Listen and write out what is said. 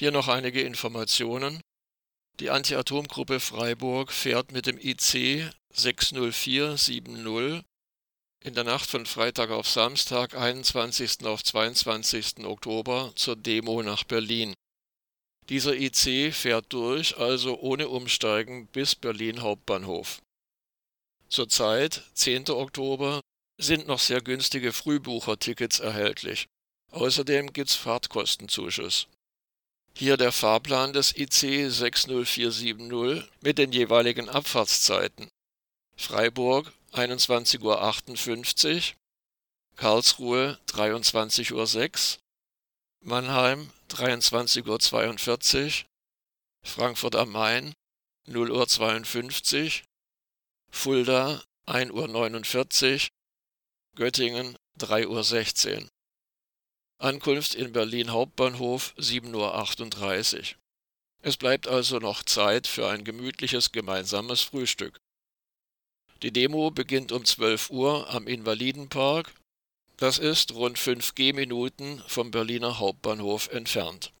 Hier noch einige Informationen. Die Anti-Atom-Gruppe Freiburg fährt mit dem IC 60470 in der Nacht von Freitag auf Samstag, 21. auf 22. Oktober zur Demo nach Berlin. Dieser IC fährt durch, also ohne Umsteigen bis Berlin Hauptbahnhof. Zurzeit, 10. Oktober, sind noch sehr günstige Frühbuchertickets erhältlich. Außerdem gibt's Fahrtkostenzuschuss. Hier der Fahrplan des IC 60470 mit den jeweiligen Abfahrtszeiten. Freiburg 21.58 Uhr, Karlsruhe 23.06 Uhr, Mannheim 23.42 Uhr, Frankfurt am Main 0.52 Uhr, Fulda 1.49 Uhr, Göttingen 3.16 Uhr. Ankunft in Berlin Hauptbahnhof 7.38 Uhr. Es bleibt also noch Zeit für ein gemütliches gemeinsames Frühstück. Die Demo beginnt um 12 Uhr am Invalidenpark. Das ist rund 5 Gehminuten vom Berliner Hauptbahnhof entfernt.